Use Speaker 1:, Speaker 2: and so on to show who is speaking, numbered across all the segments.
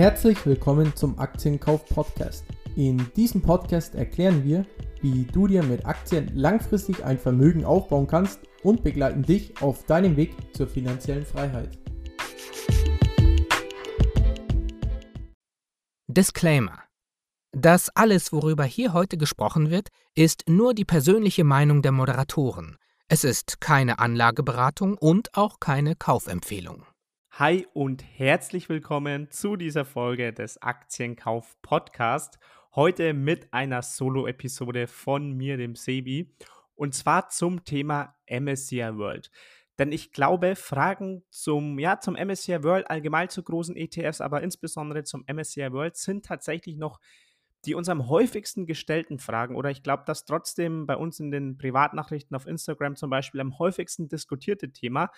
Speaker 1: Herzlich willkommen zum Aktienkauf Podcast. In diesem Podcast erklären wir, wie du dir mit Aktien langfristig ein Vermögen aufbauen kannst und begleiten dich auf deinem Weg zur finanziellen Freiheit.
Speaker 2: Disclaimer. Das alles, worüber hier heute gesprochen wird, ist nur die persönliche Meinung der Moderatoren. Es ist keine Anlageberatung und auch keine Kaufempfehlung.
Speaker 3: Hi und herzlich willkommen zu dieser Folge des Aktienkauf Podcast. Heute mit einer Solo-Episode von mir, dem Sebi, und zwar zum Thema MSCI World. Denn ich glaube, Fragen zum, ja, zum MSCI World, allgemein zu großen ETFs, aber insbesondere zum MSCI World sind tatsächlich noch die uns am häufigsten gestellten Fragen, oder ich glaube, dass trotzdem bei uns in den Privatnachrichten auf Instagram zum Beispiel am häufigsten diskutierte Thema,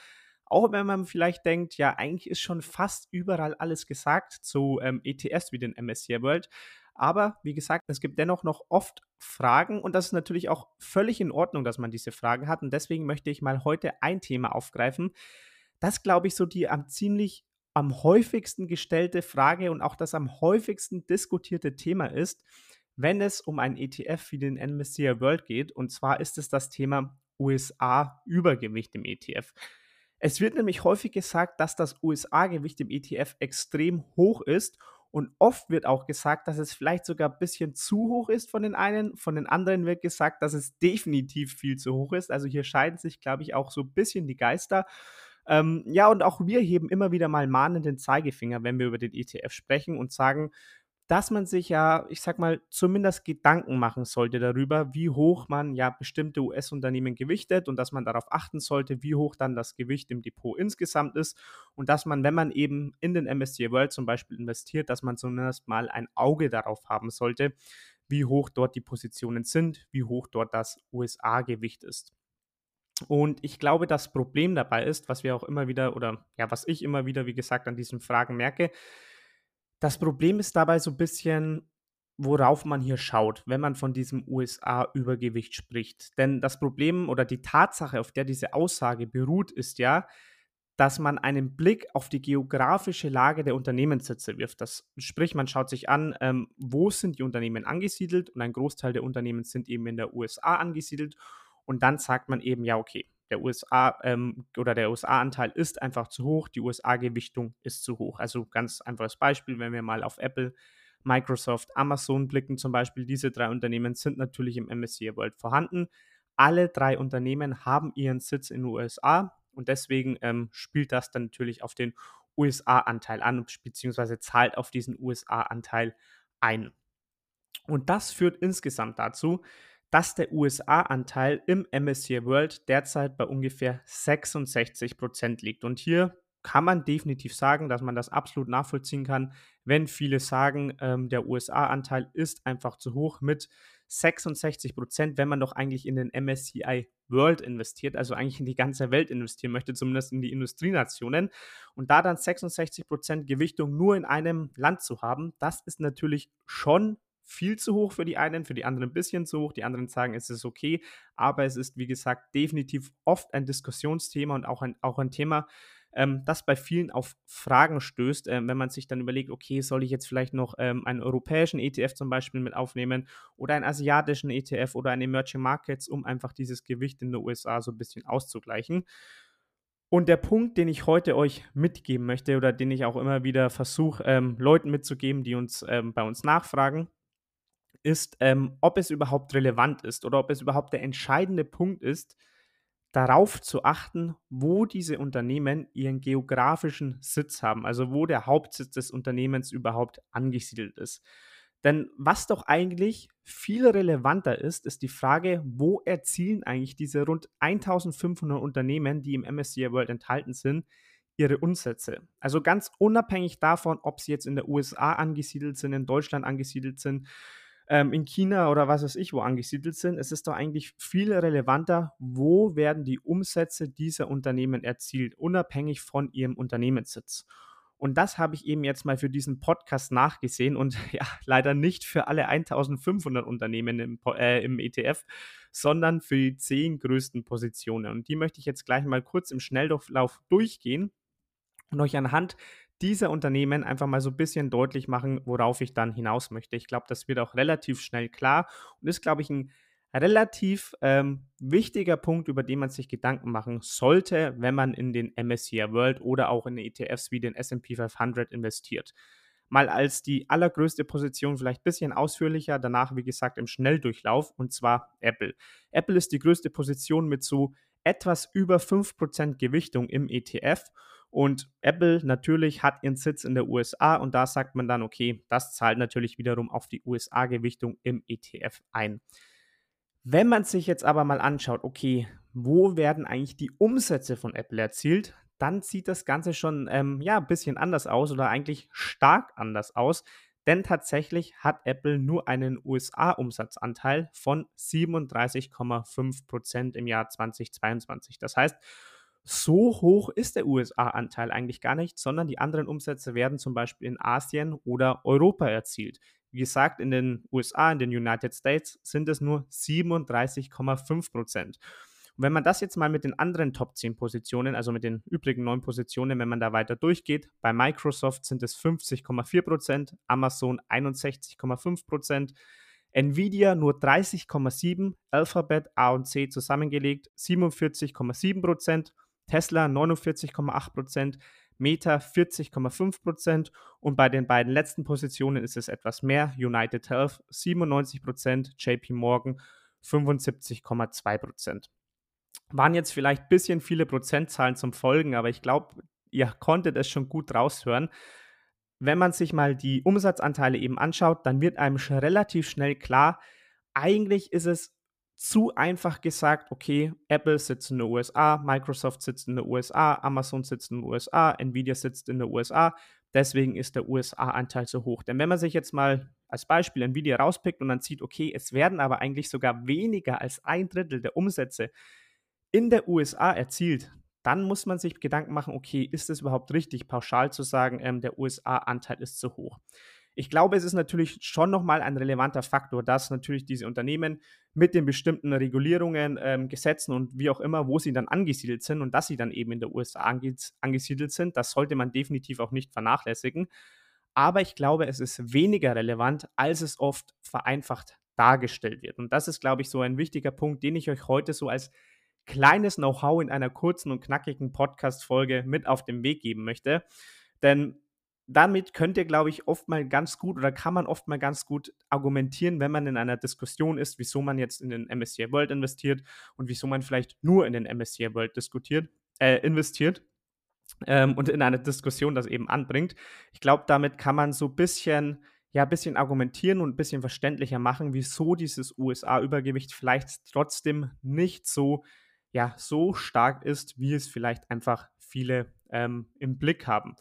Speaker 3: auch wenn man vielleicht denkt, ja, eigentlich ist schon fast überall alles gesagt zu ähm, ETFs wie den MSCI World. Aber wie gesagt, es gibt dennoch noch oft Fragen und das ist natürlich auch völlig in Ordnung, dass man diese Fragen hat. Und deswegen möchte ich mal heute ein Thema aufgreifen, das, glaube ich, so die am ziemlich am häufigsten gestellte Frage und auch das am häufigsten diskutierte Thema ist, wenn es um ein ETF wie den MSCI World geht. Und zwar ist es das Thema USA-Übergewicht im ETF. Es wird nämlich häufig gesagt, dass das USA-Gewicht im ETF extrem hoch ist und oft wird auch gesagt, dass es vielleicht sogar ein bisschen zu hoch ist von den einen. Von den anderen wird gesagt, dass es definitiv viel zu hoch ist. Also hier scheiden sich, glaube ich, auch so ein bisschen die Geister. Ähm, ja, und auch wir heben immer wieder mal mahnenden Zeigefinger, wenn wir über den ETF sprechen und sagen, dass man sich ja, ich sag mal, zumindest Gedanken machen sollte darüber, wie hoch man ja bestimmte US-Unternehmen gewichtet und dass man darauf achten sollte, wie hoch dann das Gewicht im Depot insgesamt ist und dass man, wenn man eben in den MSCI World zum Beispiel investiert, dass man zumindest mal ein Auge darauf haben sollte, wie hoch dort die Positionen sind, wie hoch dort das USA-Gewicht ist. Und ich glaube, das Problem dabei ist, was wir auch immer wieder oder ja, was ich immer wieder, wie gesagt, an diesen Fragen merke, das Problem ist dabei so ein bisschen, worauf man hier schaut, wenn man von diesem USA-Übergewicht spricht. Denn das Problem oder die Tatsache, auf der diese Aussage beruht, ist ja, dass man einen Blick auf die geografische Lage der Unternehmenssitze wirft. Das, sprich, man schaut sich an, ähm, wo sind die Unternehmen angesiedelt und ein Großteil der Unternehmen sind eben in der USA angesiedelt und dann sagt man eben, ja, okay, der USA ähm, oder der USA-Anteil ist einfach zu hoch, die USA-Gewichtung ist zu hoch. Also ganz einfaches Beispiel, wenn wir mal auf Apple, Microsoft, Amazon blicken zum Beispiel, diese drei Unternehmen sind natürlich im MSCI World vorhanden. Alle drei Unternehmen haben ihren Sitz in den USA und deswegen ähm, spielt das dann natürlich auf den USA-Anteil an, beziehungsweise zahlt auf diesen USA-Anteil ein. Und das führt insgesamt dazu, dass der USA-Anteil im MSCI World derzeit bei ungefähr 66 Prozent liegt. Und hier kann man definitiv sagen, dass man das absolut nachvollziehen kann, wenn viele sagen, ähm, der USA-Anteil ist einfach zu hoch mit 66 Prozent, wenn man doch eigentlich in den MSCI World investiert, also eigentlich in die ganze Welt investieren möchte, zumindest in die Industrienationen. Und da dann 66 Prozent Gewichtung nur in einem Land zu haben, das ist natürlich schon viel zu hoch für die einen, für die anderen ein bisschen zu hoch. Die anderen sagen, es ist okay, aber es ist, wie gesagt, definitiv oft ein Diskussionsthema und auch ein, auch ein Thema, ähm, das bei vielen auf Fragen stößt, äh, wenn man sich dann überlegt, okay, soll ich jetzt vielleicht noch ähm, einen europäischen ETF zum Beispiel mit aufnehmen oder einen asiatischen ETF oder einen Emerging Markets, um einfach dieses Gewicht in den USA so ein bisschen auszugleichen. Und der Punkt, den ich heute euch mitgeben möchte oder den ich auch immer wieder versuche, ähm, Leuten mitzugeben, die uns ähm, bei uns nachfragen, ist, ähm, ob es überhaupt relevant ist oder ob es überhaupt der entscheidende Punkt ist, darauf zu achten, wo diese Unternehmen ihren geografischen Sitz haben, also wo der Hauptsitz des Unternehmens überhaupt angesiedelt ist. Denn was doch eigentlich viel relevanter ist, ist die Frage, wo erzielen eigentlich diese rund 1500 Unternehmen, die im MSCI World enthalten sind, ihre Umsätze. Also ganz unabhängig davon, ob sie jetzt in der USA angesiedelt sind, in Deutschland angesiedelt sind, ähm, in China oder was weiß ich wo angesiedelt sind. Es ist doch eigentlich viel relevanter, wo werden die Umsätze dieser Unternehmen erzielt, unabhängig von ihrem Unternehmenssitz. Und das habe ich eben jetzt mal für diesen Podcast nachgesehen und ja, leider nicht für alle 1500 Unternehmen im, äh, im ETF, sondern für die zehn größten Positionen. Und die möchte ich jetzt gleich mal kurz im Schnelldurchlauf durchgehen und euch anhand dieser Unternehmen einfach mal so ein bisschen deutlich machen, worauf ich dann hinaus möchte. Ich glaube, das wird auch relativ schnell klar und ist, glaube ich, ein relativ ähm, wichtiger Punkt, über den man sich Gedanken machen sollte, wenn man in den MSCI World oder auch in ETFs wie den SP 500 investiert. Mal als die allergrößte Position vielleicht ein bisschen ausführlicher, danach wie gesagt im Schnelldurchlauf und zwar Apple. Apple ist die größte Position mit so etwas über 5% Gewichtung im ETF und Apple natürlich hat ihren Sitz in der USA und da sagt man dann, okay, das zahlt natürlich wiederum auf die USA-Gewichtung im ETF ein. Wenn man sich jetzt aber mal anschaut, okay, wo werden eigentlich die Umsätze von Apple erzielt, dann sieht das Ganze schon ähm, ja, ein bisschen anders aus oder eigentlich stark anders aus. Denn tatsächlich hat Apple nur einen USA-Umsatzanteil von 37,5% im Jahr 2022. Das heißt, so hoch ist der USA-Anteil eigentlich gar nicht, sondern die anderen Umsätze werden zum Beispiel in Asien oder Europa erzielt. Wie gesagt, in den USA, in den United States sind es nur 37,5 Prozent. Und wenn man das jetzt mal mit den anderen Top 10 Positionen, also mit den übrigen neun Positionen, wenn man da weiter durchgeht, bei Microsoft sind es 50,4 Prozent, Amazon 61,5 Prozent, Nvidia nur 30,7, Alphabet, A und C zusammengelegt 47,7 Prozent, Tesla 49,8 Prozent, Meta 40,5% und bei den beiden letzten Positionen ist es etwas mehr. United Health 97%, JP Morgan 75,2%. Waren jetzt vielleicht ein bisschen viele Prozentzahlen zum Folgen, aber ich glaube, ihr konntet es schon gut raushören. Wenn man sich mal die Umsatzanteile eben anschaut, dann wird einem relativ schnell klar, eigentlich ist es zu einfach gesagt, okay, Apple sitzt in den USA, Microsoft sitzt in den USA, Amazon sitzt in den USA, Nvidia sitzt in den USA. Deswegen ist der USA-Anteil so hoch. Denn wenn man sich jetzt mal als Beispiel Nvidia rauspickt und dann sieht, okay, es werden aber eigentlich sogar weniger als ein Drittel der Umsätze in der USA erzielt, dann muss man sich Gedanken machen, okay, ist es überhaupt richtig, pauschal zu sagen, ähm, der USA-Anteil ist zu hoch. Ich glaube, es ist natürlich schon nochmal ein relevanter Faktor, dass natürlich diese Unternehmen mit den bestimmten Regulierungen, ähm, Gesetzen und wie auch immer, wo sie dann angesiedelt sind und dass sie dann eben in der USA angesiedelt sind, das sollte man definitiv auch nicht vernachlässigen. Aber ich glaube, es ist weniger relevant, als es oft vereinfacht dargestellt wird. Und das ist, glaube ich, so ein wichtiger Punkt, den ich euch heute so als kleines Know-how in einer kurzen und knackigen Podcast-Folge mit auf den Weg geben möchte. Denn damit könnt ihr, glaube ich, oft mal ganz gut oder kann man oft mal ganz gut argumentieren, wenn man in einer Diskussion ist, wieso man jetzt in den MSCI World investiert und wieso man vielleicht nur in den MSCI World diskutiert, äh, investiert ähm, und in einer Diskussion das eben anbringt. Ich glaube, damit kann man so ein bisschen, ja, bisschen argumentieren und ein bisschen verständlicher machen, wieso dieses USA-Übergewicht vielleicht trotzdem nicht so, ja, so stark ist, wie es vielleicht einfach viele ähm, im Blick haben.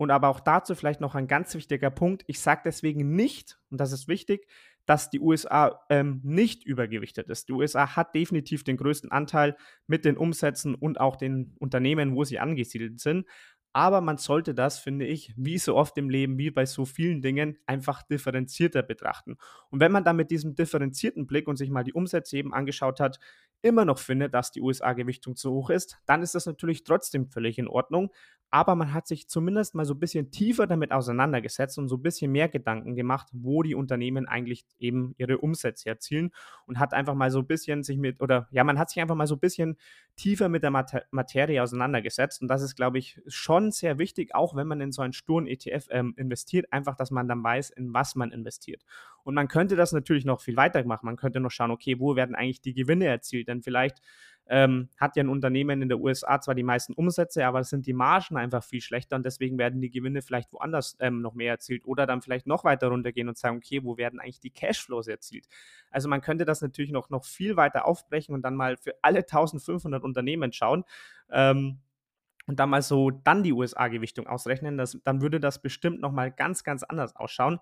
Speaker 3: Und aber auch dazu vielleicht noch ein ganz wichtiger Punkt. Ich sage deswegen nicht, und das ist wichtig, dass die USA ähm, nicht übergewichtet ist. Die USA hat definitiv den größten Anteil mit den Umsätzen und auch den Unternehmen, wo sie angesiedelt sind. Aber man sollte das, finde ich, wie so oft im Leben, wie bei so vielen Dingen, einfach differenzierter betrachten. Und wenn man dann mit diesem differenzierten Blick und sich mal die Umsätze eben angeschaut hat, immer noch findet, dass die USA-Gewichtung zu hoch ist, dann ist das natürlich trotzdem völlig in Ordnung aber man hat sich zumindest mal so ein bisschen tiefer damit auseinandergesetzt und so ein bisschen mehr Gedanken gemacht, wo die Unternehmen eigentlich eben ihre Umsätze erzielen und hat einfach mal so ein bisschen sich mit, oder ja, man hat sich einfach mal so ein bisschen tiefer mit der Materie auseinandergesetzt und das ist, glaube ich, schon sehr wichtig, auch wenn man in so einen sturen ETF ähm, investiert, einfach, dass man dann weiß, in was man investiert. Und man könnte das natürlich noch viel weiter machen. Man könnte noch schauen, okay, wo werden eigentlich die Gewinne erzielt? Denn vielleicht ähm, hat ja ein Unternehmen in der USA zwar die meisten Umsätze, aber es sind die Margen einfach viel schlechter und deswegen werden die Gewinne vielleicht woanders ähm, noch mehr erzielt oder dann vielleicht noch weiter runtergehen und sagen, okay, wo werden eigentlich die Cashflows erzielt? Also man könnte das natürlich noch, noch viel weiter aufbrechen und dann mal für alle 1500 Unternehmen schauen. Ähm, und dann mal so dann die USA-Gewichtung ausrechnen, das, dann würde das bestimmt nochmal ganz, ganz anders ausschauen.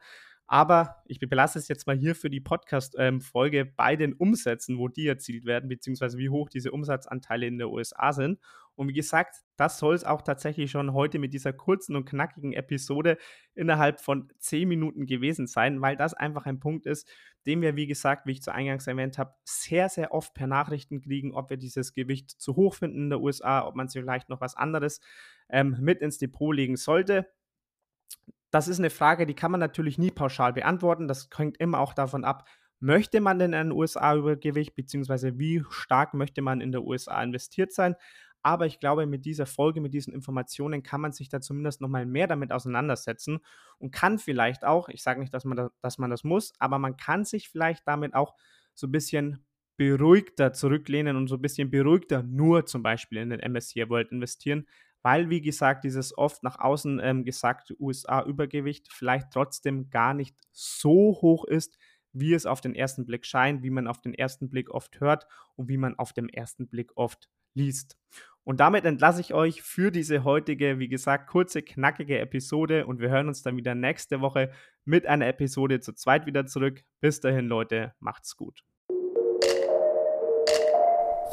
Speaker 3: Aber ich belasse es jetzt mal hier für die Podcast-Folge ähm, bei den Umsätzen, wo die erzielt werden, beziehungsweise wie hoch diese Umsatzanteile in der USA sind. Und wie gesagt, das soll es auch tatsächlich schon heute mit dieser kurzen und knackigen Episode innerhalb von 10 Minuten gewesen sein, weil das einfach ein Punkt ist, den wir, wie gesagt, wie ich zu Eingangs erwähnt habe, sehr, sehr oft per Nachrichten kriegen, ob wir dieses Gewicht zu hoch finden in der USA, ob man sich vielleicht noch was anderes ähm, mit ins Depot legen sollte. Das ist eine Frage, die kann man natürlich nie pauschal beantworten. Das hängt immer auch davon ab, möchte man denn in den USA Übergewicht, beziehungsweise wie stark möchte man in der USA investiert sein. Aber ich glaube, mit dieser Folge, mit diesen Informationen kann man sich da zumindest nochmal mehr damit auseinandersetzen und kann vielleicht auch, ich sage nicht, dass man, da, dass man das muss, aber man kann sich vielleicht damit auch so ein bisschen beruhigter zurücklehnen und so ein bisschen beruhigter nur zum Beispiel in den MSCI World investieren, weil, wie gesagt, dieses oft nach außen ähm, gesagte USA-Übergewicht vielleicht trotzdem gar nicht so hoch ist, wie es auf den ersten Blick scheint, wie man auf den ersten Blick oft hört und wie man auf dem ersten Blick oft liest. Und damit entlasse ich euch für diese heutige, wie gesagt, kurze, knackige Episode und wir hören uns dann wieder nächste Woche mit einer Episode zu zweit wieder zurück. Bis dahin, Leute, macht's gut.